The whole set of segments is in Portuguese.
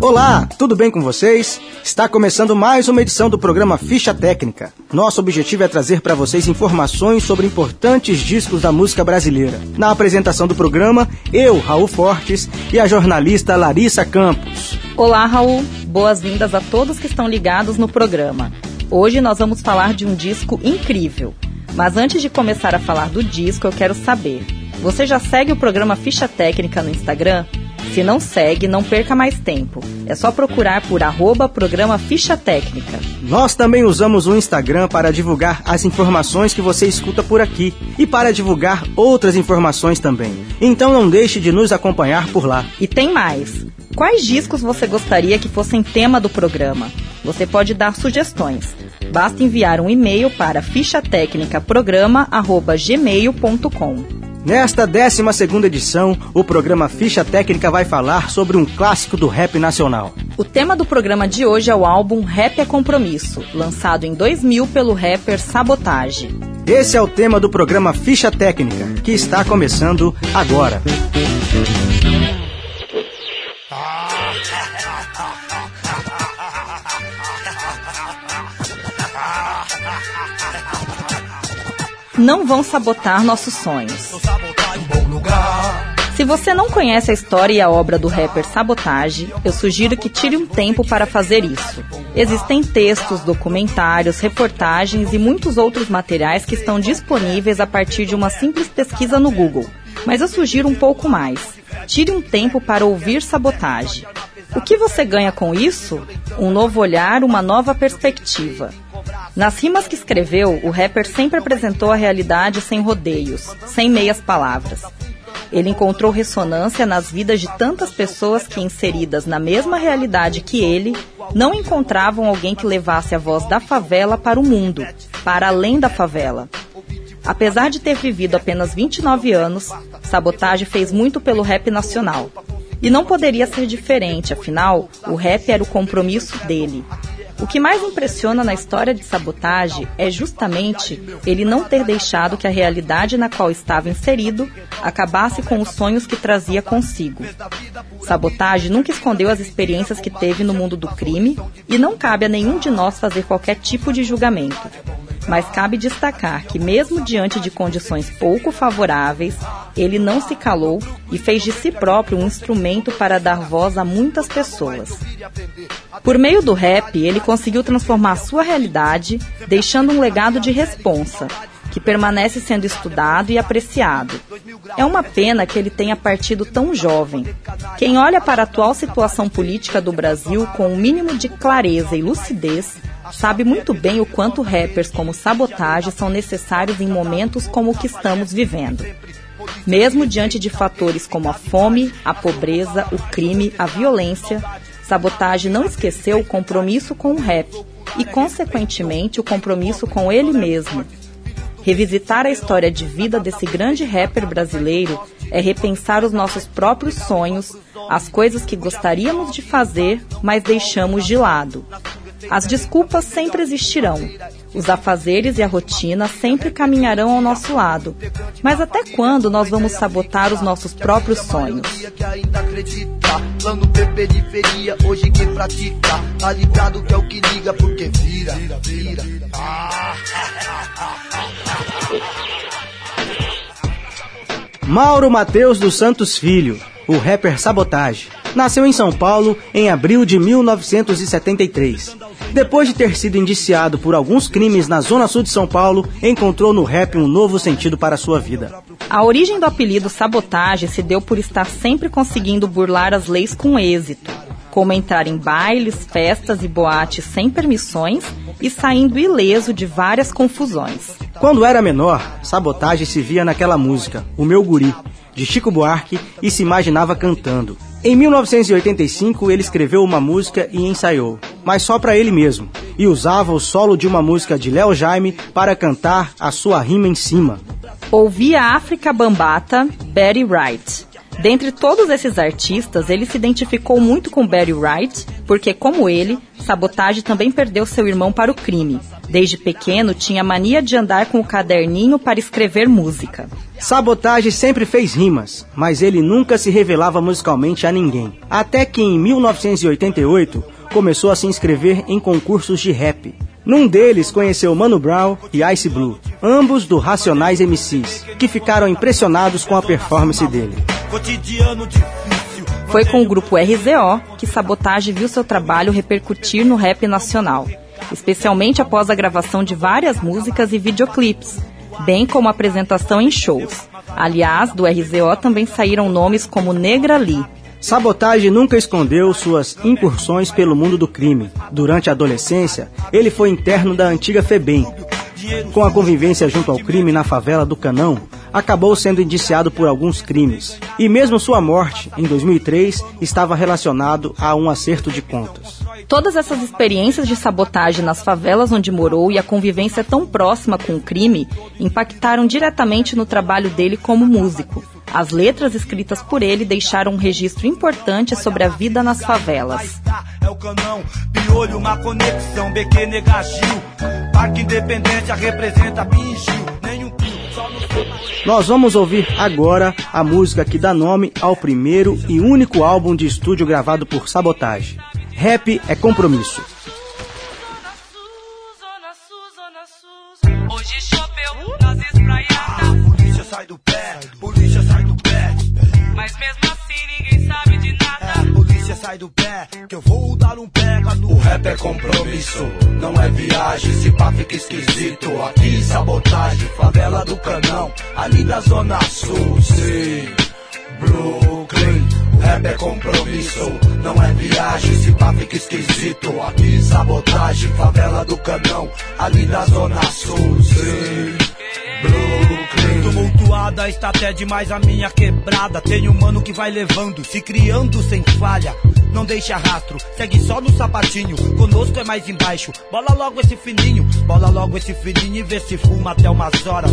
Olá, tudo bem com vocês? Está começando mais uma edição do programa Ficha Técnica. Nosso objetivo é trazer para vocês informações sobre importantes discos da música brasileira. Na apresentação do programa, eu, Raul Fortes, e a jornalista Larissa Campos. Olá, Raul. Boas-vindas a todos que estão ligados no programa. Hoje nós vamos falar de um disco incrível. Mas antes de começar a falar do disco, eu quero saber: você já segue o programa Ficha Técnica no Instagram? Se não segue, não perca mais tempo. É só procurar por arroba programa Ficha Técnica. Nós também usamos o Instagram para divulgar as informações que você escuta por aqui e para divulgar outras informações também. Então não deixe de nos acompanhar por lá. E tem mais. Quais discos você gostaria que fossem tema do programa? Você pode dar sugestões. Basta enviar um e-mail para fichatecnicaprograma@gmail.com. Nesta 12 edição, o programa Ficha Técnica vai falar sobre um clássico do rap nacional. O tema do programa de hoje é o álbum Rap é Compromisso, lançado em 2000 pelo rapper Sabotage. Esse é o tema do programa Ficha Técnica, que está começando agora. Não vão sabotar nossos sonhos. Se você não conhece a história e a obra do rapper Sabotage, eu sugiro que tire um tempo para fazer isso. Existem textos, documentários, reportagens e muitos outros materiais que estão disponíveis a partir de uma simples pesquisa no Google. Mas eu sugiro um pouco mais. Tire um tempo para ouvir Sabotage. O que você ganha com isso? Um novo olhar, uma nova perspectiva. Nas rimas que escreveu, o rapper sempre apresentou a realidade sem rodeios, sem meias palavras. Ele encontrou ressonância nas vidas de tantas pessoas que, inseridas na mesma realidade que ele, não encontravam alguém que levasse a voz da favela para o mundo, para além da favela. Apesar de ter vivido apenas 29 anos, Sabotage fez muito pelo rap nacional. E não poderia ser diferente, afinal, o rap era o compromisso dele. O que mais impressiona na história de sabotagem é justamente ele não ter deixado que a realidade na qual estava inserido acabasse com os sonhos que trazia consigo. Sabotagem nunca escondeu as experiências que teve no mundo do crime e não cabe a nenhum de nós fazer qualquer tipo de julgamento. Mas cabe destacar que, mesmo diante de condições pouco favoráveis, ele não se calou e fez de si próprio um instrumento para dar voz a muitas pessoas. Por meio do rap, ele conseguiu transformar sua realidade, deixando um legado de responsa, que permanece sendo estudado e apreciado. É uma pena que ele tenha partido tão jovem. Quem olha para a atual situação política do Brasil com o um mínimo de clareza e lucidez sabe muito bem o quanto rappers como Sabotage são necessários em momentos como o que estamos vivendo. Mesmo diante de fatores como a fome, a pobreza, o crime, a violência, Sabotage não esqueceu o compromisso com o rap e, consequentemente, o compromisso com ele mesmo. Revisitar a história de vida desse grande rapper brasileiro é repensar os nossos próprios sonhos, as coisas que gostaríamos de fazer, mas deixamos de lado. As desculpas sempre existirão. Os afazeres e a rotina sempre caminharão ao nosso lado. Mas até quando nós vamos sabotar os nossos próprios sonhos? Tá é vira. Mauro Mateus dos Santos Filho, o rapper Sabotage, nasceu em São Paulo em abril de 1973. Depois de ter sido indiciado por alguns crimes na zona sul de São Paulo, encontrou no rap um novo sentido para sua vida. A origem do apelido Sabotage se deu por estar sempre conseguindo burlar as leis com êxito, como entrar em bailes, festas e boates sem permissões e saindo ileso de várias confusões. Quando era menor, Sabotage se via naquela música, O Meu Guri, de Chico Buarque, e se imaginava cantando. Em 1985, ele escreveu uma música e ensaiou, mas só para ele mesmo, e usava o solo de uma música de Léo Jaime para cantar a sua rima em cima. Ouvi a África Bambata, Betty Wright. Dentre todos esses artistas, ele se identificou muito com Barry Wright, porque, como ele, Sabotage também perdeu seu irmão para o crime. Desde pequeno, tinha mania de andar com o caderninho para escrever música. Sabotage sempre fez rimas, mas ele nunca se revelava musicalmente a ninguém. Até que em 1988 começou a se inscrever em concursos de rap. Num deles conheceu Mano Brown e Ice Blue, ambos do Racionais MCs, que ficaram impressionados com a performance dele. Foi com o grupo RZO que Sabotage viu seu trabalho repercutir no rap nacional, especialmente após a gravação de várias músicas e videoclipes, bem como a apresentação em shows. Aliás, do RZO também saíram nomes como Negra Lee, Sabotage nunca escondeu suas incursões pelo mundo do crime. Durante a adolescência, ele foi interno da antiga FEBEM. Com a convivência junto ao crime na favela do Canão, acabou sendo indiciado por alguns crimes. E mesmo sua morte, em 2003, estava relacionado a um acerto de contas. Todas essas experiências de sabotagem nas favelas onde morou e a convivência tão próxima com o crime impactaram diretamente no trabalho dele como músico. As letras escritas por ele deixaram um registro importante sobre a vida nas favelas. É o canão, piolho, uma conexão, BQ. Parque Independência representa Bingil. Nós vamos ouvir agora a música que dá nome ao primeiro e único álbum de estúdio gravado por Sabotage. Rap é compromisso. Hoje choveu nas espraiadas. Polícia sai do pé, polícia sai do pé. Mas mesmo assim ninguém sabe de nada. É, polícia sai do pé, que eu vou dar um pega no. O rap é compromisso, não é viagem. Se pá fica esquisito. Aqui sabotagem, favela do canão, ali da zona sul. Sim, Brooklyn. Rap é compromisso, não é viagem. Se pá fica esquisito. Aqui sabotagem, favela do canão, ali da zona sul. Sim, Brooklyn. Tumultuada está até demais a minha quebrada. Tem um mano que vai levando, se criando sem falha. Não deixa rastro, segue só no sapatinho. Conosco é mais embaixo. Bola logo esse fininho, bola logo esse fininho e vê se fuma até umas horas.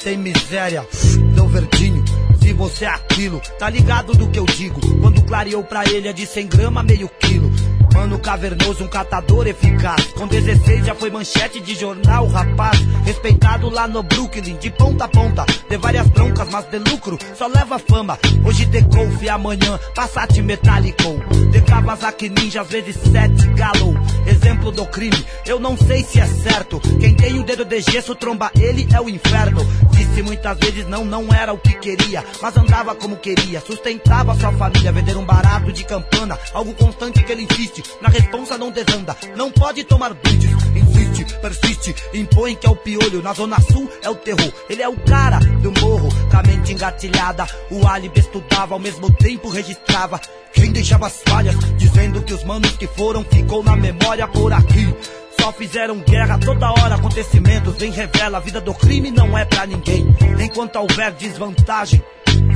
Sem miséria, deu verdinho se você é aquilo. Tá ligado do que eu digo? Quando clareou pra ele é de 100 grama, meio quilo. Mano cavernoso, um catador eficaz. Com 16 já foi manchete de jornal, rapaz. Respeitado lá no Brooklyn, de ponta a ponta. De várias broncas, mas de lucro, só leva fama. Hoje de Golf, amanhã Passat metálico. De Kawasaki Ninja, às vezes sete galo. Exemplo do crime, eu não sei se é certo. Quem tem o dedo de gesso, tromba ele é o inferno. Disse muitas vezes não, não era o que queria. Mas andava como queria, sustentava sua família. Vender um barato de campana, algo constante que ele insiste na responsa não desanda, não pode tomar brindes. Insiste, persiste, impõe que é o piolho. Na zona sul é o terror, ele é o cara do morro. Com a mente engatilhada, o álibi estudava, ao mesmo tempo registrava. Quem deixava as falhas, dizendo que os manos que foram ficou na memória por aqui. Só fizeram guerra toda hora, acontecimentos vem revela. A vida do crime não é pra ninguém. Enquanto houver desvantagem,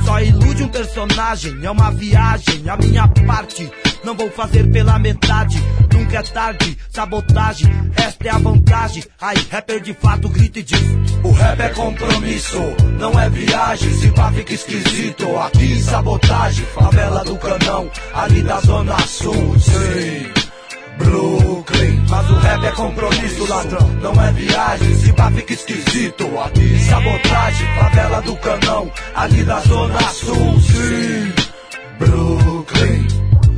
só ilude um personagem, é uma viagem, a minha parte. Não vou fazer pela metade, nunca é tarde, sabotagem, esta é a vantagem. Aí, rapper de fato grita e diz: O rap é compromisso, não é viagem, se pá fica esquisito. Aqui, sabotagem, favela do canão, ali da zona sul, sim. Brooklyn. Mas o rap é compromisso, ladrão, não é viagem. Se pá fica esquisito. Aqui, sabotagem, do canão, ali da zona sul, sim. Brooklyn.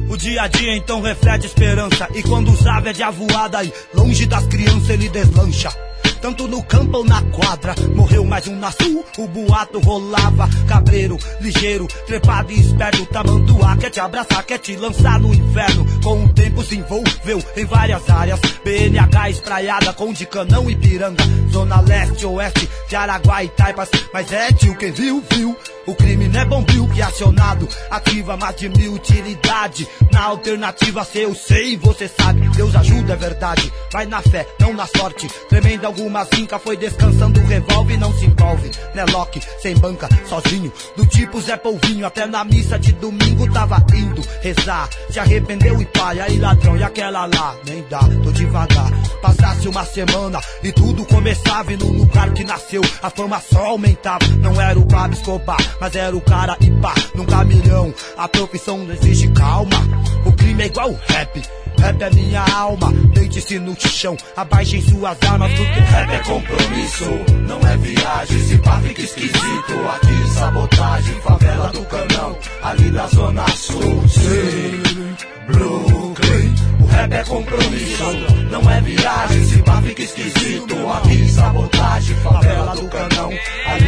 O dia a dia então reflete esperança. E quando os aves é de avoada aí, longe das crianças ele deslancha tanto no campo ou na quadra. Morreu mais um na sul, o boato rolava. Cabreiro, ligeiro, trepado e esperto. Tamanduá quer te abraçar, quer te lançar no inferno. Com o tempo se envolveu em várias áreas. BNH espraiada com de canão e piranga. Zona leste, oeste, de Araguá e Taipas. Mas é tio, quem viu, viu. O crime não é bombril que acionado ativa mais de mil utilidade. Na alternativa, se eu sei, você sabe. Deus ajuda, é verdade. Vai na fé, não na sorte. Tremenda alguma mesma zinca foi descansando o revólver não se envolve. Né, Loki, sem banca, sozinho, do tipo Zé Polvinho, até na missa de domingo tava indo rezar. Se arrependeu e pai, aí ladrão, e aquela lá, nem dá, tô devagar. Passasse uma semana e tudo começava e no lugar que nasceu a fama só aumentava. Não era o Pablo Escobar, mas era o cara e pá, num caminhão. A profissão não exige calma, o crime é igual o rap. Rap é minha alma, deite-se no chão, abaixem suas armas, porque rap é compromisso, não é viagem, se pá fica esquisito. Aqui sabotagem, favela do canão, ali na zona sul, sim, Brooklyn. O rap é compromisso, não é viagem, se pá fica esquisito. Aqui sabotagem, favela do canão, ali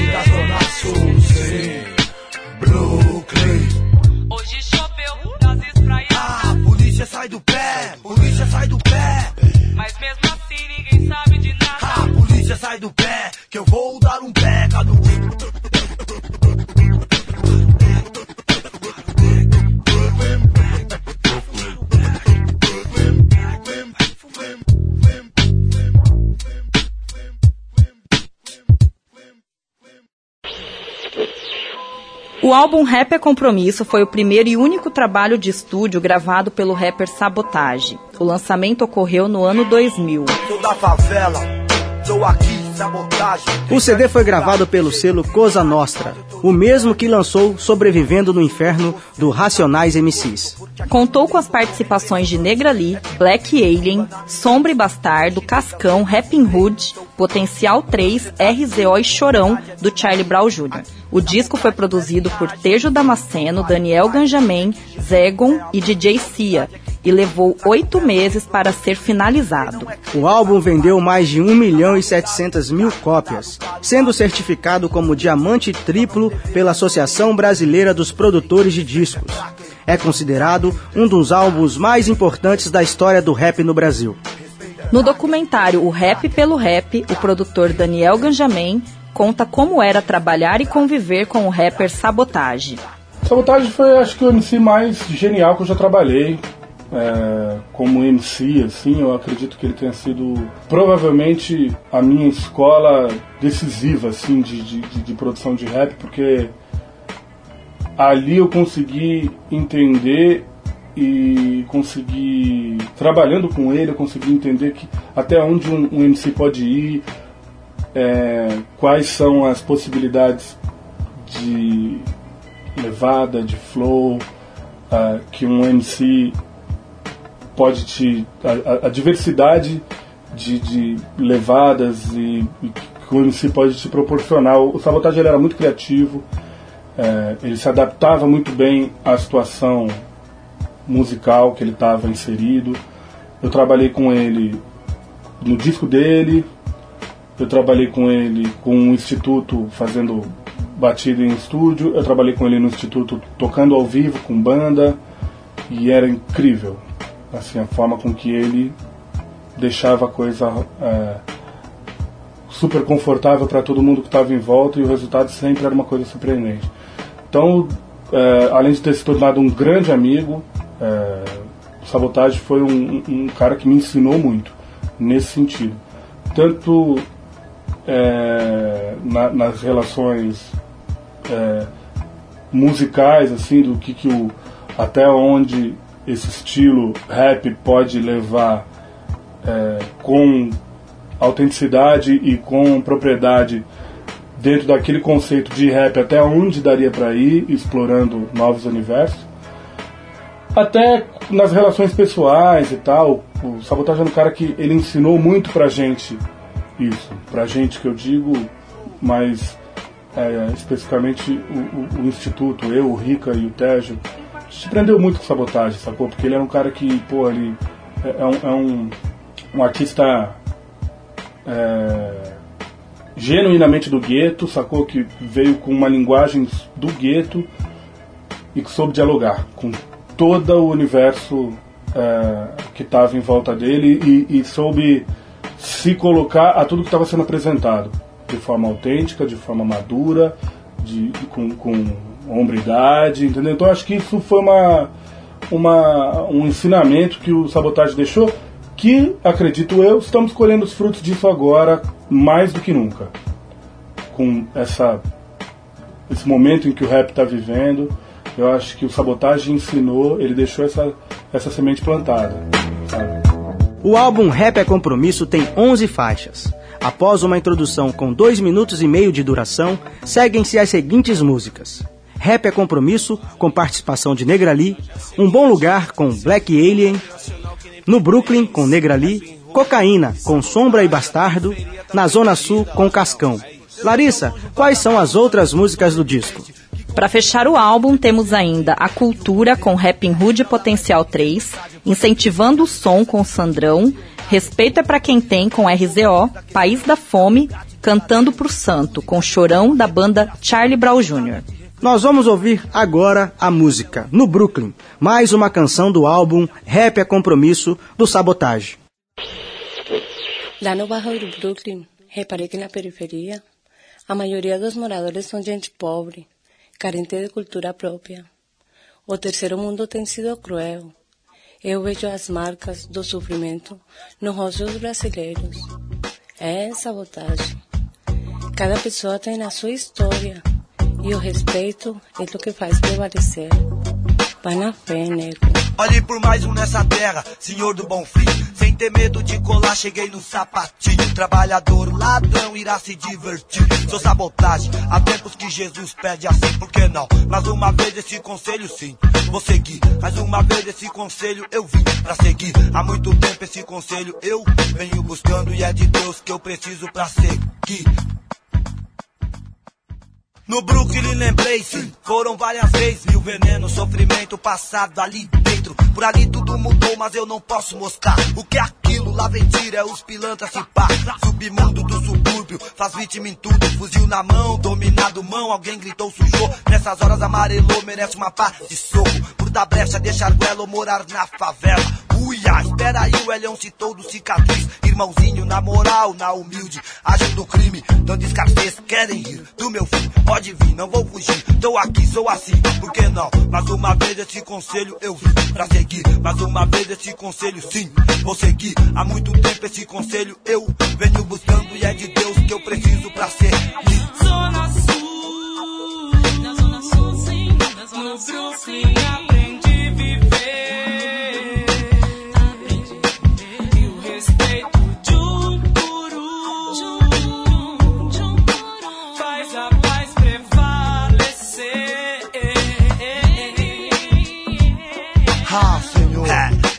O álbum Rap é Compromisso foi o primeiro e único trabalho de estúdio gravado pelo rapper Sabotage. O lançamento ocorreu no ano 2000. Sou da favela, tô aqui. O CD foi gravado pelo selo Cosa Nostra, o mesmo que lançou Sobrevivendo no Inferno do Racionais MCs. Contou com as participações de Negra Lee, Black Alien, Sombra e Bastardo, Cascão, Rapping Hood, Potencial 3, RZO e Chorão, do Charlie Brown Jr. O disco foi produzido por Tejo Damasceno, Daniel Ganjamin, Zegon e DJ Cia e levou oito meses para ser finalizado. O álbum vendeu mais de 1 milhão e 700 mil cópias, sendo certificado como diamante triplo pela Associação Brasileira dos Produtores de Discos. É considerado um dos álbuns mais importantes da história do rap no Brasil. No documentário O Rap pelo Rap, o produtor Daniel Ganjamin conta como era trabalhar e conviver com o rapper Sabotage. Sabotage foi, acho que, o MC mais genial que eu já trabalhei. É, como MC, assim, eu acredito que ele tenha sido provavelmente a minha escola decisiva, assim, de, de, de produção de rap, porque ali eu consegui entender e consegui, trabalhando com ele, eu consegui entender que até onde um, um MC pode ir, é, quais são as possibilidades de levada, de flow, uh, que um MC pode te. a, a diversidade de, de levadas e, e, que o MC pode te proporcionar. O Sabotage era muito criativo, é, ele se adaptava muito bem à situação musical que ele estava inserido. Eu trabalhei com ele no disco dele, eu trabalhei com ele com o instituto fazendo batida em estúdio, eu trabalhei com ele no instituto tocando ao vivo com banda e era incrível, assim a forma com que ele deixava a coisa é, super confortável para todo mundo que estava em volta e o resultado sempre era uma coisa surpreendente. Então, é, além de ter se tornado um grande amigo, é, Sabotage foi um, um, cara que me ensinou muito nesse sentido. Tanto é, na, nas relações é, musicais, assim, do que, que o, até onde esse estilo rap pode levar é, com autenticidade e com propriedade dentro daquele conceito de rap, até onde daria para ir, explorando novos universos. Até nas relações pessoais e tal, o Sabotagem é um cara que ele ensinou muito pra gente isso. Pra gente que eu digo, mas é, especificamente o, o, o, Instituto, eu, o Rica e o Tejo, se prendeu muito com sabotagem, sacou? Porque ele era um cara que, pô, ele é, é um, é um, um artista é, genuinamente do gueto, sacou? Que veio com uma linguagem do gueto e que soube dialogar com todo o universo é, que estava em volta dele e, e soube se colocar a tudo que estava sendo apresentado de forma autêntica, de forma madura, de, com, com hombridade, entendeu? Então acho que isso foi uma, uma, um ensinamento que o Sabotage deixou, que, acredito eu, estamos colhendo os frutos disso agora mais do que nunca. Com essa, esse momento em que o rap está vivendo, eu acho que o Sabotagem ensinou, ele deixou essa, essa semente plantada. Sabe? O álbum Rap é Compromisso tem 11 faixas. Após uma introdução com 2 minutos e meio de duração, seguem-se as seguintes músicas. Rap é Compromisso, com participação de Negrali, Um Bom Lugar, com Black Alien, No Brooklyn, com Negrali, Cocaína, com Sombra e Bastardo, Na Zona Sul, com Cascão. Larissa, quais são as outras músicas do disco? Para fechar o álbum, temos ainda A Cultura com Rapping Hood Potencial 3, Incentivando o Som com Sandrão, Respeito é para quem tem com RZO, País da Fome, Cantando pro Santo com Chorão da banda Charlie Brown Jr. Nós vamos ouvir agora a música No Brooklyn, mais uma canção do álbum Rap é Compromisso do Sabotage. Lá no bairro do Brooklyn, reparei que na periferia, a maioria dos moradores são gente pobre, carente de cultura própria. O terceiro mundo tem sido cruel. Eu vejo as marcas do sofrimento nos rostos brasileiros. É sabotagem. Cada pessoa tem a sua história e o respeito é o que faz prevalecer. Vai na fé, nego. Olhe por mais um nessa terra, senhor do bom fim. Sem ter medo de colar, cheguei no sapatinho. Trabalhador, ladrão, irá se divertir. Sou sabotagem, há tempos que Jesus pede assim, por que não? Mais uma vez esse conselho sim, vou seguir. Mais uma vez esse conselho eu vim pra seguir. Há muito tempo esse conselho eu venho buscando e é de Deus que eu preciso pra seguir. No Brooklyn lembrei, sim, foram várias vezes. Mil veneno, sofrimento passado ali dentro. Por ali tudo mudou, mas eu não posso mostrar. O que é aquilo? Lá vem tira, é os pilantras se pá. Submundo do subúrbio, faz vítima em tudo. Fuzil na mão, dominado mão, alguém gritou, sujou. Nessas horas amarelou, merece uma pá de soco. Por dar brecha, deixar goela ou morar na favela. Uia, espera aí, o Elhão citou do cicatriz. Irmãozinho, na moral, na humilde, agindo crime, dando escassez, querem rir do meu fim. Pode vir, não vou fugir, tô aqui, sou assim, por que não? Mais uma vez esse conselho eu vim pra seguir. Mais uma vez esse conselho, sim, vou seguir. Há muito tempo esse conselho eu venho buscando e é de Deus que eu preciso pra ser. Zona Sul, na Zona Sul, sim, na Zona Sul, Brooklyn,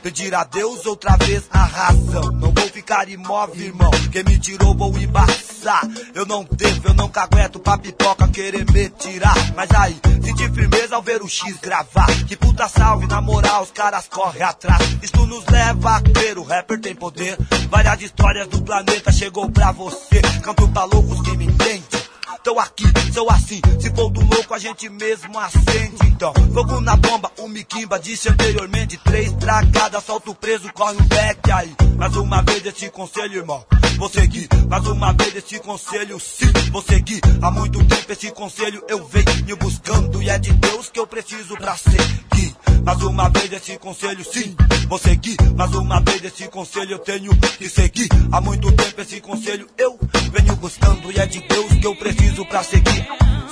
pedir a Deus outra vez a razão. Não vou ficar imóvel, irmão. Quem me tirou, vou embaçar. Eu não devo, eu não cagueto pra pipoca querer me tirar. Mas aí, senti firmeza ao ver o X gravar. Que puta salve, na moral, os caras correm atrás. Isso nos leva a crer, o rapper tem poder. Várias histórias do planeta chegou pra você. Canto pra loucos que me entendem. Tô aqui, sou assim. Se for do louco, a gente mesmo acende. Então, fogo na bomba, o Miquimba disse anteriormente. Três tragadas, solta o preso, corre o back aí. Mais uma vez esse conselho, irmão. Vou seguir, mais uma vez esse conselho, sim, vou seguir. Há muito tempo esse conselho eu venho buscando. E é de Deus que eu preciso pra seguir. Mais uma vez esse conselho, sim, vou seguir. Mais uma vez esse conselho eu tenho que seguir. Há muito tempo esse conselho eu venho buscando. E é de Deus que eu preciso pra seguir.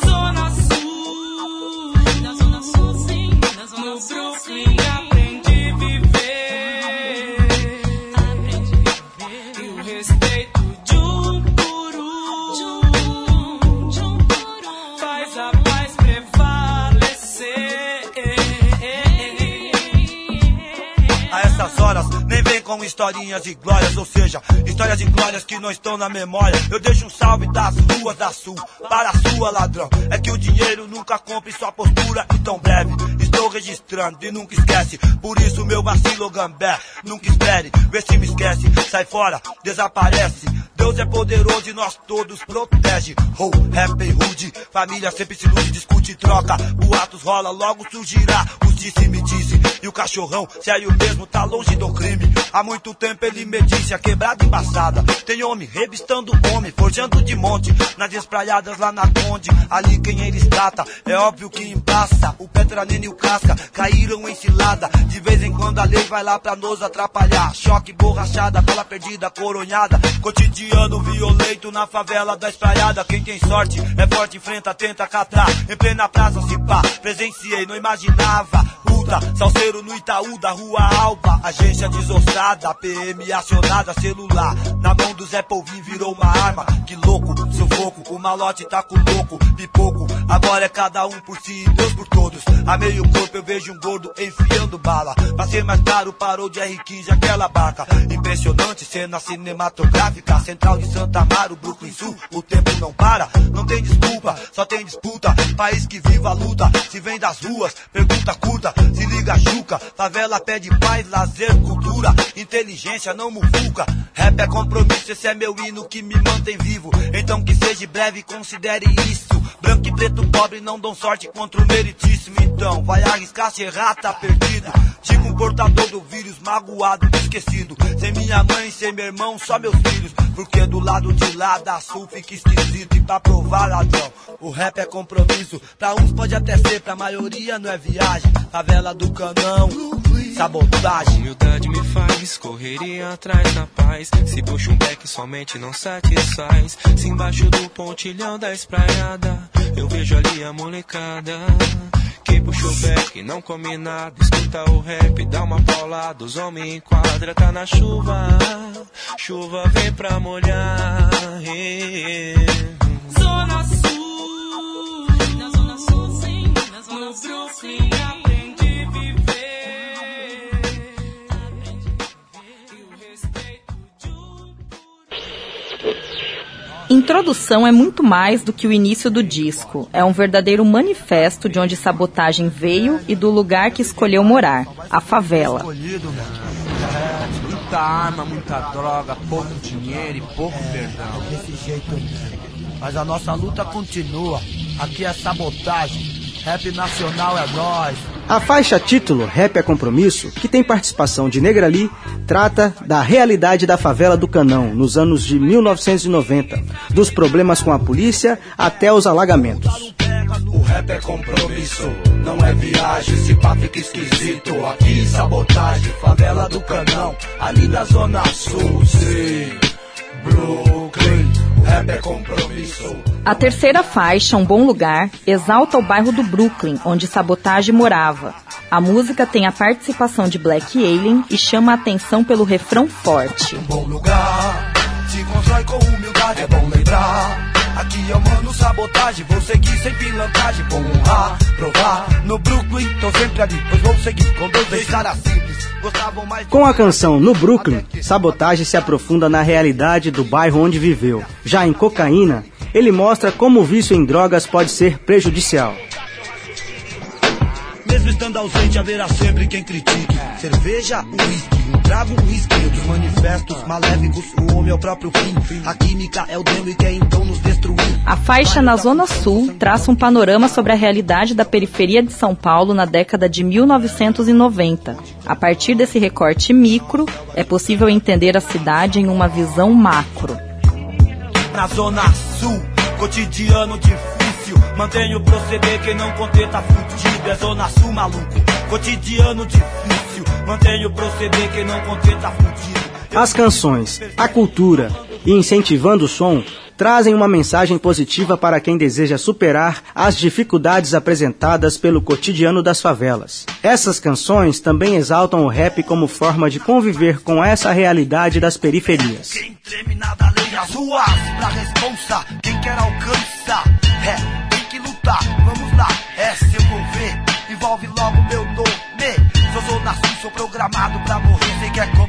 Zona Sul, na Zona Sul, sim, na Zona no Brooklyn, com historinhas de glórias, ou seja, histórias de glórias que não estão na memória. Eu deixo um salve das ruas da sul para a sua ladrão. É que o dinheiro nunca compre sua postura e tão breve. Estou registrando e nunca esquece. Por isso meu vacilo gambé, nunca espere, vê se me esquece. Sai fora, desaparece. Deu Deus é poderoso e nós todos protege. Oh, rap e rude, família sempre se ilude, discute e troca. Boatos rola, logo surgirá os disse-me-disse. E o cachorrão, sério mesmo, tá longe do crime. Há muito tempo ele me disse, a quebrada embaçada. Tem homem revistando homem, forjando de monte. Nas espraiadas lá na Conde, ali quem eles trata. É óbvio que embaça, o Petranene e o Casca caíram em cilada. De vez em quando a lei vai lá pra nos atrapalhar. Choque, borrachada, bala perdida, coronhada. Cotidiano violento na favela da espraiada. Quem tem sorte é forte, enfrenta, tenta catar. Em plena praça, se pá, presenciei, não imaginava. Puta, salseiro no Itaú da rua Alba. Agência desossada, PM acionada, celular. Na mão do Zé Polvinho virou uma arma. Que louco, sufoco, o malote tá com louco, pipoco. Agora é cada um por si e Deus por todos. A meio corpo eu vejo um gordo enfiando bala. Pra ser mais caro, parou de R15 aquela barca. Impressionante cena cinematográfica. Central de Santa Amaro, Brooklyn Sul. O tempo não para, não tem desculpa, só tem disputa. País que viva a luta, se vem das ruas, pergunta curta, se liga chuca. Favela pede paz, lazer, cultura, inteligência, não mufuca. Rap é compromisso, esse é meu hino que me mantém vivo. Então que seja breve, considere isso. Branco e preto pobre não dão sorte contra o meritíssimo. Então vai arriscar se errar, tá perdido. Tipo um portador do vírus, magoado, esquecido. Sem minha mãe, sem meu irmão, só meus filhos. Porque do lado de lá da sul fica esquisito. E pra provar ladrão, o rap é compromisso. Pra uns pode até ser, pra maioria não é viagem. Favela do canão, sabotagem. Humildade me faz correria atrás da paz. Se puxa um beck somente não satisfaz. Se embaixo do pontilhão da espraiada, eu vejo ali a molecada. Que puxa o beck, não come nada. Escuta o rap, dá uma paulada. Os homens enquadra, tá na chuva. Chuva vem pra molhar. Zona Sul, na Zona Sul, sim, na Zona Sul, sim, Introdução é muito mais do que o início do disco. É um verdadeiro manifesto de onde sabotagem veio e do lugar que escolheu morar, a favela. Escolhido, né? É, muita arma, muita droga, pouco dinheiro e pouco perdão. Desse jeito mesmo. Mas a nossa luta continua. Aqui é sabotagem. Rap nacional é nós. A faixa título Rap é Compromisso, que tem participação de Negrali, trata da realidade da favela do Canão nos anos de 1990, dos problemas com a polícia até os alagamentos. O rap é compromisso, não é viagem. Se pá fica esquisito. Aqui sabotagem, favela do canão, ali da zona sul. Sim, Brooklyn. Rap é compromisso. A terceira faixa, Um Bom Lugar, exalta o bairro do Brooklyn, onde Sabotage morava. A música tem a participação de Black Alien e chama a atenção pelo refrão forte. bom lugar. Se constrói com humildade, é bom lembrar. Aqui eu mando sabotagem, vou seguir sem pilantragem, vou honrar, provar. No Brooklyn, tô sempre ali, pois vou seguir com Deus, deixar a simples. Com a canção No Brooklyn, Sabotage se aprofunda na realidade do bairro onde viveu. Já em Cocaína, ele mostra como o vício em drogas pode ser prejudicial. Mesmo estando ausente, haverá sempre quem critique. Cerveja, uísque, trago, um risquinho dos manifestos maléficos. O homem é o próprio fim. A química é o demo e quer então nos destruir. A faixa na Zona Sul traça um panorama sobre a realidade da periferia de São Paulo na década de 1990. A partir desse recorte micro, é possível entender a cidade em uma visão macro. Na zona sul, cotidiano difícil. Mantenho proceder, quem não conter tá fudido. É zona sul, maluco. Cotidiano difícil. Mantenho o proceder, quem não tá fudido. As canções, a cultura e incentivando o som trazem uma mensagem positiva para quem deseja superar as dificuldades apresentadas pelo cotidiano das favelas. Essas canções também exaltam o rap como forma de conviver com essa realidade das periferias. Quem treme nada lei as ruas pra responsa. Quem quer alcança. É, tem que lutar. Vamos lá, programado pra morrer. Sei que é comum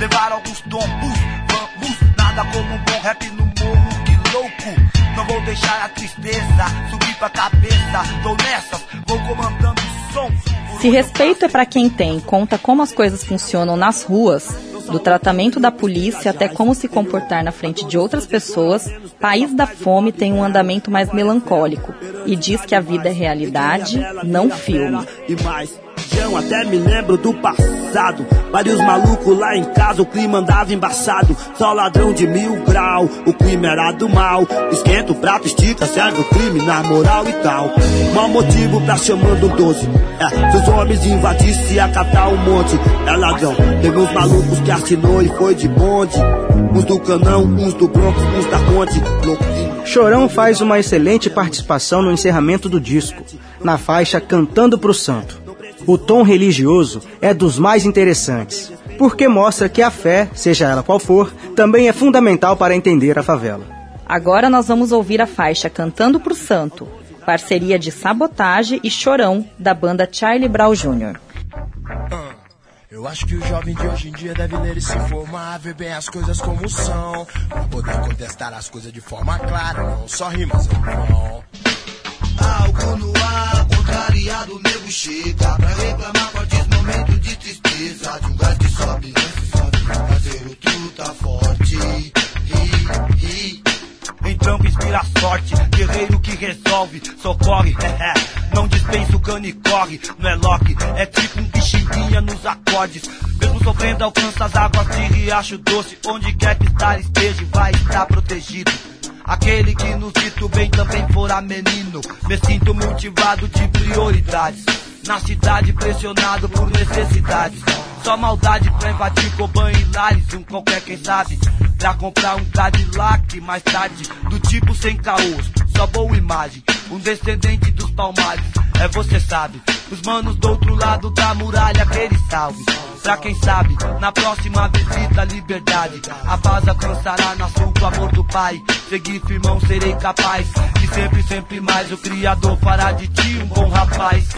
levar alguns tombos. Vamos, nada como um bom rap no morro. Que louco, não vou deixar a tristeza subir pra cabeça. Tô nessas, vou comandando o som. Se respeito é para quem tem, conta como as coisas funcionam nas ruas, Do tratamento da polícia até como se comportar na frente de outras pessoas, País da Fome tem um andamento mais melancólico e diz que a vida é realidade, não filme. E mais, Até me lembro do passado. Vários malucos lá em casa, o clima andava embaçado. Só ladrão de mil grau, o crime era do mal. Esquenta o prato, estica, serve o crime na moral e tal. Mal motivo pra chamando 12. É, se os homens invadissem ia catar um monte. É ladrão, teve uns malucos que assinou e foi de bonde. Uns do canão, uns do bronco, uns da ponte. Chorão faz uma excelente participação no encerramento do disco, na faixa Cantando pro Santo. O tom religioso é dos mais interessantes, porque mostra que a fé, seja ela qual for, também é fundamental para entender a favela. Agora nós vamos ouvir a faixa Cantando pro Santo, parceria de Sabotagem e Chorão, da banda Charlie Brown Jr. Eu acho que o jovem de hoje em dia deve ler e se informar, ver bem as coisas como são, pra poder contestar as coisas de forma clara, não só rimas em vão. Algo no ar, contrariado, o nego chega pra reclamar fortes momentos de tristeza. De um gás que sobe, fazer o truta forte. Ri, ri. Em trampo inspira sorte, guerreiro que resolve, socorre, não dispensa o cano e corre, não é Loki, é tipo um bichinha nos acordes. Mesmo sofrendo, alcança as águas de riacho doce, onde quer que estar esteja, vai estar protegido. Aquele que nos dito bem também fora menino. Me sinto motivado de prioridades. Na cidade pressionado por necessidades. Só maldade pra invadir Coban e Lares. Um qualquer quem sabe. Pra comprar um Cadillac mais tarde. Do tipo sem caôs. Só boa imagem. Um descendente dos palmares. É você sabe. Os manos do outro lado da muralha. Aquele salve. Pra quem sabe, na próxima visita, liberdade. A paz alcançará na o amor do Pai. Seguir firmão, serei capaz. E sempre, sempre mais o Criador fará de ti um bom rapaz.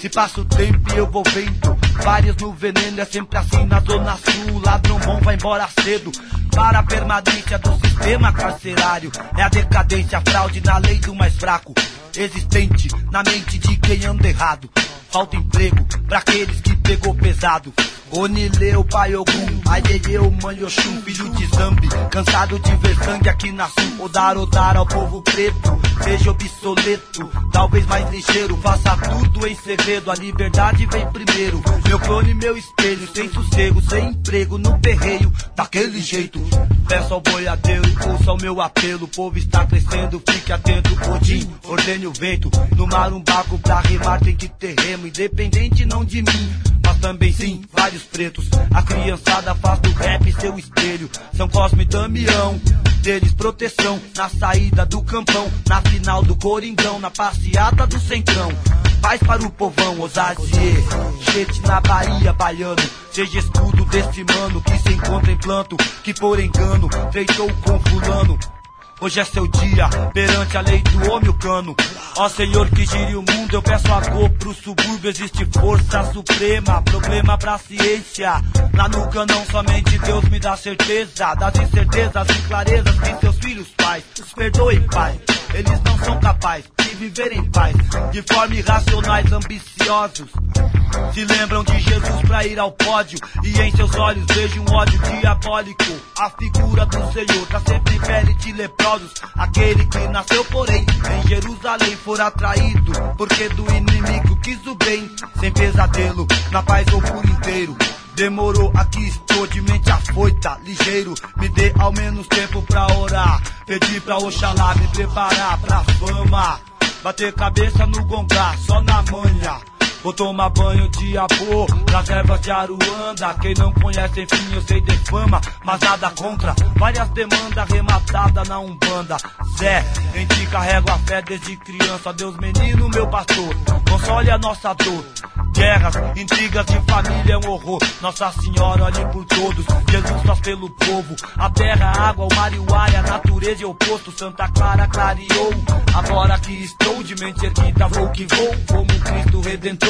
Se passa o tempo e eu vou vendo. Várias no veneno, é sempre assim na zona sul. Ladrão bom vai embora cedo. Para a permanência do sistema carcerário. É a decadência, a fraude na lei do mais fraco. Existente na mente de quem anda errado. Falta emprego pra aqueles que pegou pesado. Onileu, pai Ogum, Aieu, mãe Oxum, filho de Zambi. Cansado de ver sangue aqui na sul. Odar, odar ao povo preto. Seja obsoleto, talvez mais ligeiro. Faça tudo em segredo, a liberdade vem primeiro. Meu clone, meu espelho, sem sossego Sem emprego, no perreio, daquele jeito Peço ao boiadeiro, ouça o meu apelo. O povo está crescendo, fique atento. Odin, ordene o vento. No mar um barco pra remar tem que ter remo. Independente não de mim mas também sim, vários pretos. A criançada faz do rap seu espelho. São Cosme e Damião, deles proteção. Na saída do campão, na final do Coringão, na passeata do Centrão. Paz para o povão, Osasier. Gente na Bahia, baiano. Seja escudo desse mano que se encontra em planto. Que por engano treitou com fulano. Hoje é seu dia, perante a lei do homem o cano. Ó Senhor que gire o mundo, eu peço a cor pro subúrbio. Existe força suprema, problema pra ciência. Lá no canão somente Deus me dá certeza das incertezas e clarezas que seus filhos faz. Os perdoe, pai, eles não são capazes de viver em paz. De forma irracionais, ambiciosos. Se lembram de Jesus pra ir ao pódio. E em seus olhos vejo um ódio diabólico. A figura do Senhor tá sempre em pele de leprosos. Aquele que nasceu porém em Jerusalém For atraído porque do inimigo quis o bem Sem pesadelo, na paz ou por inteiro Demorou, aqui estou de mente afoita, ligeiro. Me dê ao menos tempo pra orar. Pedi pra Oxalá me preparar pra fama. Bater cabeça no gongá, só na manha. Vou tomar banho de amor nas ervas de Aruanda. Quem não conhece, enfim, eu sei de fama, mas nada contra. Várias demandas arrematadas na Umbanda. Zé, em ti carrego a fé desde criança. Deus, menino, meu pastor, console a nossa dor. Guerras, intrigas de família é um horror. Nossa Senhora, olhe por todos. Jesus faz pelo povo. A terra, a água, o mar e o ar, a natureza e o oposto. Santa Clara clareou. Agora que estou de mente erguida, vou que vou. Como Cristo Redentor.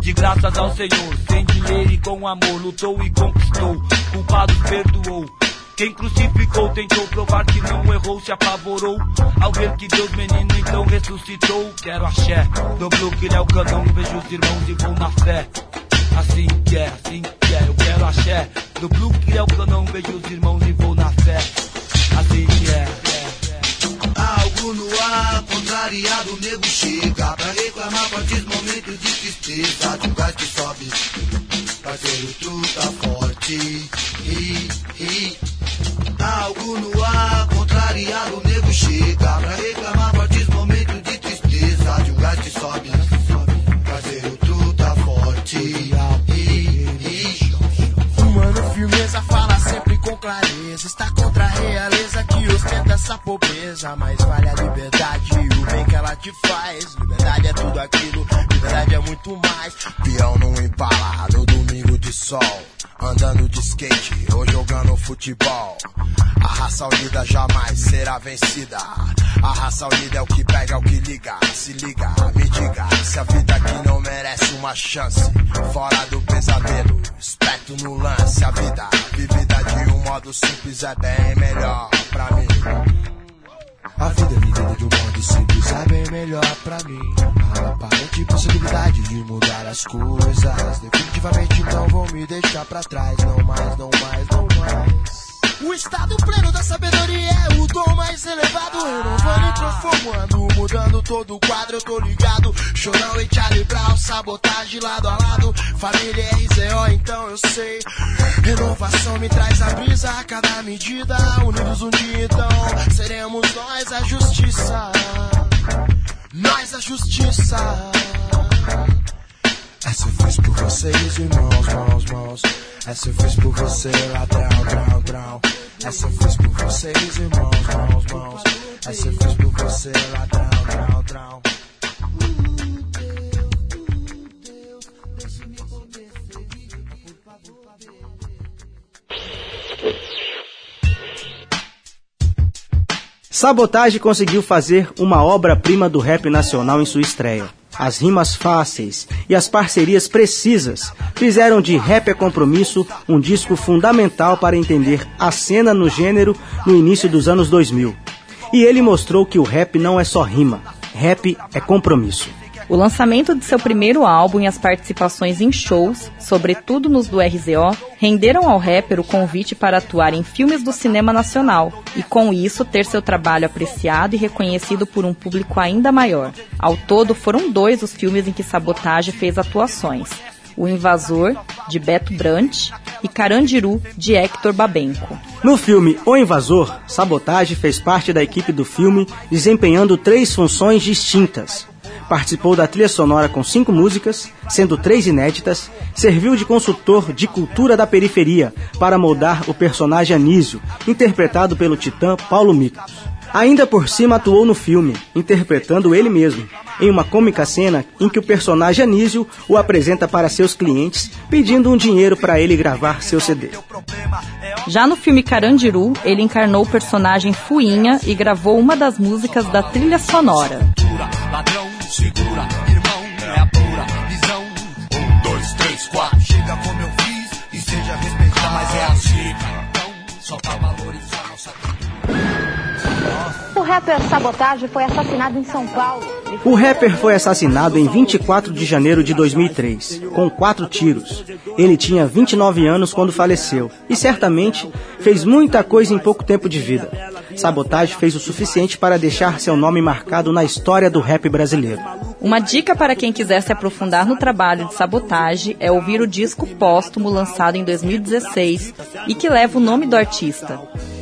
De graças ao Senhor, sem dinheiro e com amor, lutou e conquistou. Culpados perdoou. Quem crucificou tentou provar que não errou, se apavorou. Ao ver que Deus menino então ressuscitou. Quero axé, dobrou que ele é o canão. Vejo os irmãos e vou na fé. Assim que é, assim que é, eu quero axé. Blue que é o que eu não vejo os irmãos e vou na fé. Assim que é. Algo no ar, contrariado, o nego chega. Pra reclamar fortes momentos de tristeza. De um gás que sobe. Parceiro, tu tá forte. Ri, ri. Algo no ar, contrariado, o nego chega. Pra reclamar fortes momentos de tristeza. De um gás que sobe essa pobreza. Mas vale a liberdade e o bem que ela te faz. Liberdade é tudo aquilo, liberdade é muito mais. Peão no impala, no domingo de sol. Andando de skate ou jogando futebol. A raça unida jamais será vencida. A raça unida é o que pega, é o que liga. Se liga, me diga se a vida aqui não merece uma chance. Fora do pesadelo, esperto no lance. A vida vivida de um modo simples é bem melhor pra mim. A vida vivida de um modo simples é bem melhor pra mim. A aparente possibilidade de mudar as coisas. Definitivamente não vou me deixar pra trás. Não mais, não mais, não mais. O estado pleno da sabedoria é o dom mais elevado. Renovando e transformando, mudando todo o quadro. Eu tô ligado. Chorão e Charlie Brown, sabotagem lado a lado. Família RZO, então eu sei. Renovação me traz a brisa a cada medida. Unidos um dia, então seremos nós a justiça. Nós a justiça. Essa eu fiz por vocês, irmãos, mãos, mãos. Essa eu fiz por você, ladrão, drão, drão. Essa eu fiz por vocês, irmãos, mãos, mãos. Essa eu fiz por você, ladrão, drão, drão. Sabotage conseguiu fazer uma obra-prima do rap nacional em sua estreia. As rimas fáceis e as parcerias precisas fizeram de Rap é Compromisso um disco fundamental para entender a cena no gênero no início dos anos 2000. E ele mostrou que o rap não é só rima, rap é compromisso. O lançamento de seu primeiro álbum e as participações em shows, sobretudo nos do RZO, renderam ao rapper o convite para atuar em filmes do cinema nacional e, com isso, ter seu trabalho apreciado e reconhecido por um público ainda maior. Ao todo, foram dois os filmes em que Sabotage fez atuações. O Invasor, de Beto Brant, e Carandiru, de Hector Babenco. No filme O Invasor, Sabotage fez parte da equipe do filme, desempenhando três funções distintas. Participou da trilha sonora com cinco músicas, sendo três inéditas, serviu de consultor de cultura da periferia para moldar o personagem Anísio, interpretado pelo titã Paulo Miklos. Ainda por cima atuou no filme, interpretando ele mesmo, em uma cômica cena em que o personagem Anísio o apresenta para seus clientes, pedindo um dinheiro para ele gravar seu CD. Já no filme Carandiru, ele encarnou o personagem Fuinha e gravou uma das músicas da trilha sonora. Segura, irmão, é a pura visão. Um, dois, três, quatro. Chega como eu fiz e seja respeitado. Mas é assim, então, só pra valorizar nossa O rapper Sabotage foi assassinado em São Paulo. O rapper foi assassinado em 24 de janeiro de 2003, com quatro tiros. Ele tinha 29 anos quando faleceu e certamente fez muita coisa em pouco tempo de vida. Sabotage fez o suficiente para deixar seu nome marcado na história do rap brasileiro. Uma dica para quem quiser se aprofundar no trabalho de Sabotage é ouvir o disco póstumo lançado em 2016 e que leva o nome do artista.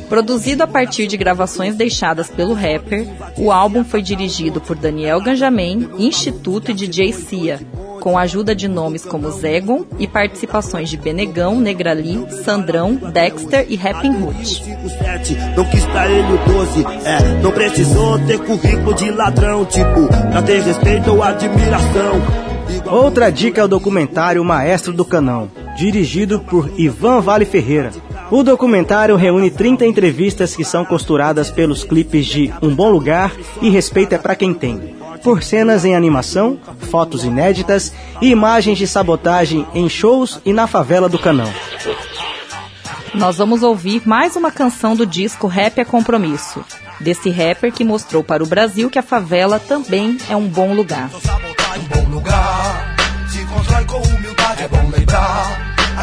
Produzido a partir de gravações deixadas pelo rapper, o álbum foi dirigido por Daniel Ganjamin, Instituto e DJ Cia, com a ajuda de nomes como Zegon e participações de Benegão, Negrali, Sandrão, Dexter e Rapping Hood. 57, não quis pra ele o 12, é, não precisou ter currículo de ladrão, tipo, pra ter respeito ou admiração. Outra dica é o documentário Maestro do Canão, dirigido por Ivan Vale Ferreira. O documentário reúne 30 entrevistas que são costuradas pelos clipes de Um Bom Lugar e Respeito é Pra Quem Tem, por cenas em animação, fotos inéditas e imagens de sabotagem em shows e na favela do Canão. Nós vamos ouvir mais uma canção do disco Rap é Compromisso, desse rapper que mostrou para o Brasil que a favela também é um bom lugar. Um bom lugar, se constrói com humildade, é bom lembrar.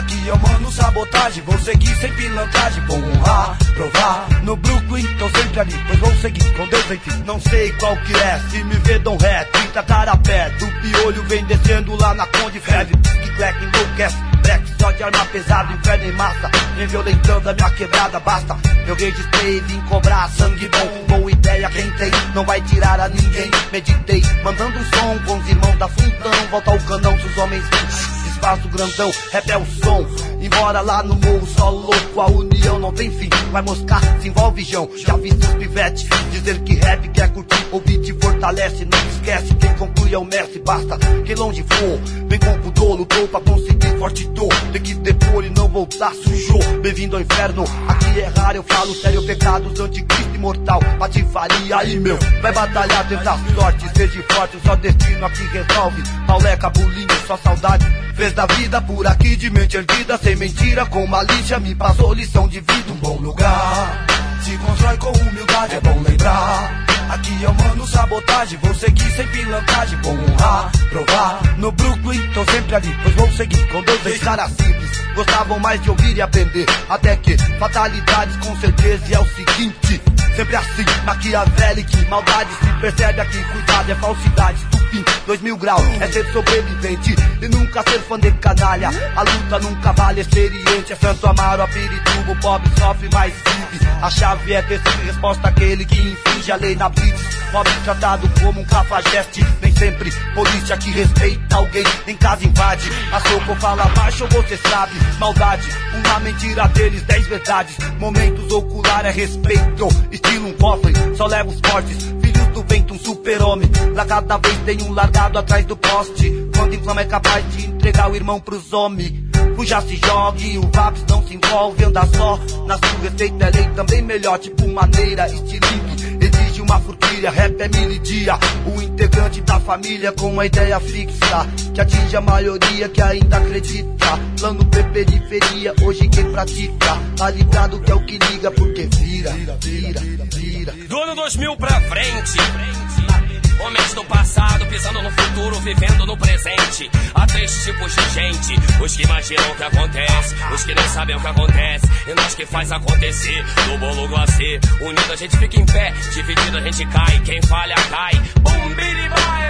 Aqui eu mando sabotagem, vou seguir sem pilantragem, vou honrar, provar. No Brooklyn, tô sempre ali, pois vou seguir com Deus enfim. Não sei qual que é, se me vê dão ré, 30 cara a pé. Do piolho vem descendo lá na Conde Feve, que Black enlouquece. Black só de arma pesada, inferno em massa. Vem violentando a minha quebrada, basta. Eu registrei, vim cobrar sangue bom. Boa ideia, quem tem, não vai tirar a ninguém. Meditei, mandando um som com os irmãos da Funtão. Volta ao canão dos homens vivos espaço grandão, o som. Embora lá no morro só louco, a união não tem fim. Vai moscar, se envolve João. Já vi seus pivete dizer que rap quer curtir, ouvir te fortalece. Não esquece, quem conclui é o mestre. Basta que longe for, vem com pudor, lutou pra conseguir forte dor. Tem que depor e não voltar, sujou. Bem-vindo ao inferno, aqui é raro, eu falo sério. Pecados anticristo imortal, patifaria aí meu. Vai batalhar, tentar sorte, seja forte, só destino aqui resolve. Pauleca, bulinho, só saudade. Fez da vida por aqui de mente erguida, sem mentira, com malícia, me passou lição de vida. Um bom lugar, se constrói com humildade, é bom lembrar. Aqui eu mando sabotagem, vou seguir sem pilantragem, vou honrar, provar. No Brooklyn, tô sempre ali, pois vou seguir com Deus. Dois caras simples, gostavam mais de ouvir e aprender. Até que fatalidades com certeza e é o seguinte. Sempre assim, maquiavélico, maldade se percebe aqui, cuidado, é falsidade, estupim, dois mil graus, é ser sobrevivente e nunca ser fã de canalha. A luta nunca vale experiente, é Santo Amaro, a Pirituba, o pobre sofre, mas vive. A chave é ter sempre resposta àquele que infringe a lei na blitz. Pobre tratado como um cafajeste, nem sempre polícia que respeita alguém, em casa invade. A soco fala baixo, você sabe, maldade, uma mentira deles, dez verdades. Momentos ocular é respeito, estilo um cofre, só leva os fortes. Vento, um super-homem. Lá cada vez tem um largado atrás do poste. Quando inflama é capaz de entregar o irmão pros homens. Fuja se jogue, o Vaps não se envolve, anda só. Na sua receita é lei também melhor, tipo maneira, estilingue. Uma forquilha, rap é dia. O integrante da família com uma ideia fixa. Que atinge a maioria que ainda acredita. Plano P periferia, hoje quem pratica. Tá ligado que é o que liga, porque vira, vira, vira. Do ano 2000 pra frente. Homens do passado pisando no futuro, vivendo no presente. Há três tipos de gente: os que imaginam o que acontece, os que nem sabem o que acontece, e nós que faz acontecer. Do bolo glacê, unido a gente fica em pé, dividido a gente cai. Quem falha cai. Bum, vai, vai.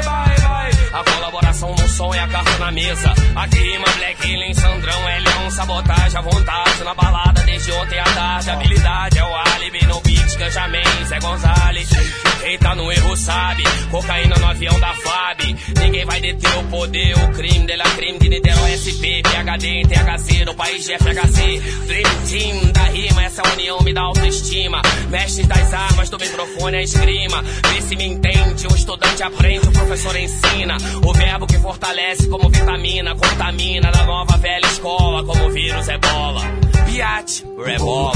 A colaboração no som é a carta na mesa. Aqui rima Black Alien, Sandrão, Elião, sabotagem à vontade na balada desde ontem à tarde. Habilidade é o álibi no beat, Ganjamin, Zé Gonzalez. Quem tá no erro sabe, cocaína no avião da FAB. Ninguém vai deter o poder, o crime dela crime de Niterói SP, PHD, THC, no país de FHC. Dream Team da rima, essa união me dá autoestima. Mestres das armas, do microfone a esgrima. Vê se me entende, um estudante aprende, o professor ensina. O verbo que fortalece como vitamina, contamina da nova velha escola, como vírus é bola. Piate, rebola.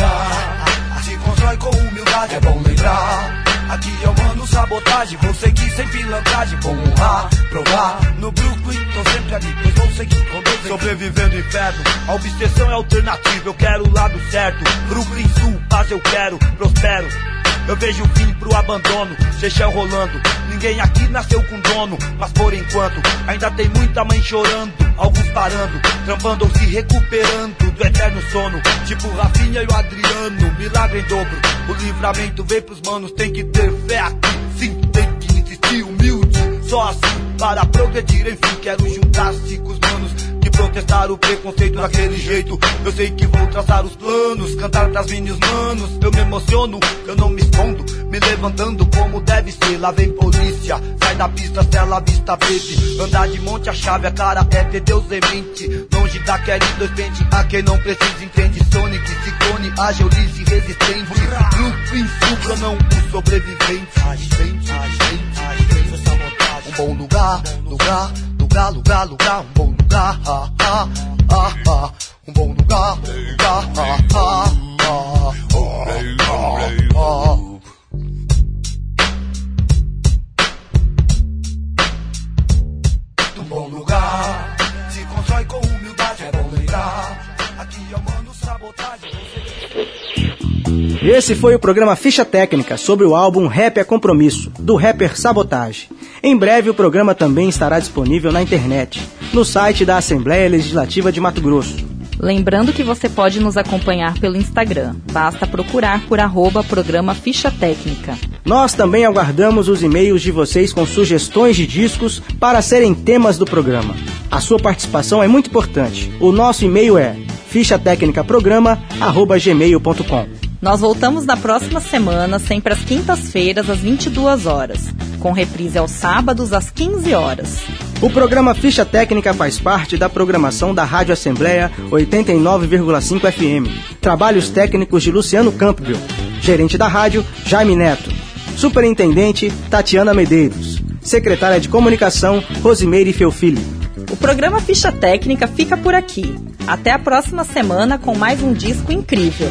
Se constrói com humildade, é bom lembrar. Aqui eu mando sabotagem, vou seguir sem pilantragem, vou honrar, provar. No Brooklyn, tô sempre ali, pois vou seguir com Deus. Sobrevivendo inferno, a obsessão é alternativa, eu quero o lado certo. Brooklyn Sul, paz eu quero, prospero. Eu vejo o fim pro abandono, chechão rolando. Ninguém aqui nasceu com dono, mas por enquanto ainda tem muita mãe chorando, alguns parando, trampando ou se recuperando do eterno sono. Tipo Rafinha e o Adriano, milagre em dobro. O livramento vem pros manos, tem que ter fé aqui, sim, tem que insistir humilde. Só assim para progredir, enfim, quero juntar-se com os manos protestar o preconceito daquele jeito. Eu sei que vou traçar os planos, cantar pras minhas manos. Eu me emociono, eu não me escondo, me levantando como deve ser. Lá vem polícia, sai da pista, cela vista baby. Andar de monte, a chave, a cara é ter Deus em mente. Longe da dois pente, a quem não precisa entende. Sonic, Ciclone, ágil, resistente. Brooklyn, Supra, não o sobrevivente. Agente, agente, agente, um bom lugar, lugar, lugar, lugar, lugar, um bom lugar, ah, ah, ah, um bom lugar, lugar, ah, ah, ah, bom lugar, se constrói com humildade, é bom lembrar. Aqui eu mando sabotagem. Esse foi o programa Ficha Técnica sobre o álbum Rap é Compromisso, do rapper Sabotage. Em breve o programa também estará disponível na internet, no site da Assembleia Legislativa de Mato Grosso. Lembrando que você pode nos acompanhar pelo Instagram. Basta procurar por arroba programa Ficha Técnica. Nós também aguardamos os e-mails de vocês com sugestões de discos para serem temas do programa. A sua participação é muito importante. O nosso e-mail é fichatecnicaprograma@gmail.com. Nós voltamos na próxima semana, sempre às quintas-feiras, às 22 horas, com reprise aos sábados, às 15 horas. O programa Ficha Técnica faz parte da programação da Rádio Assembleia 89,5 FM. Trabalhos técnicos de Luciano Campbell. Gerente da rádio, Jaime Neto. Superintendente, Tatiana Medeiros. Secretária de Comunicação, Rosimeire Feufilho. O programa Ficha Técnica fica por aqui. Até a próxima semana com mais um disco incrível.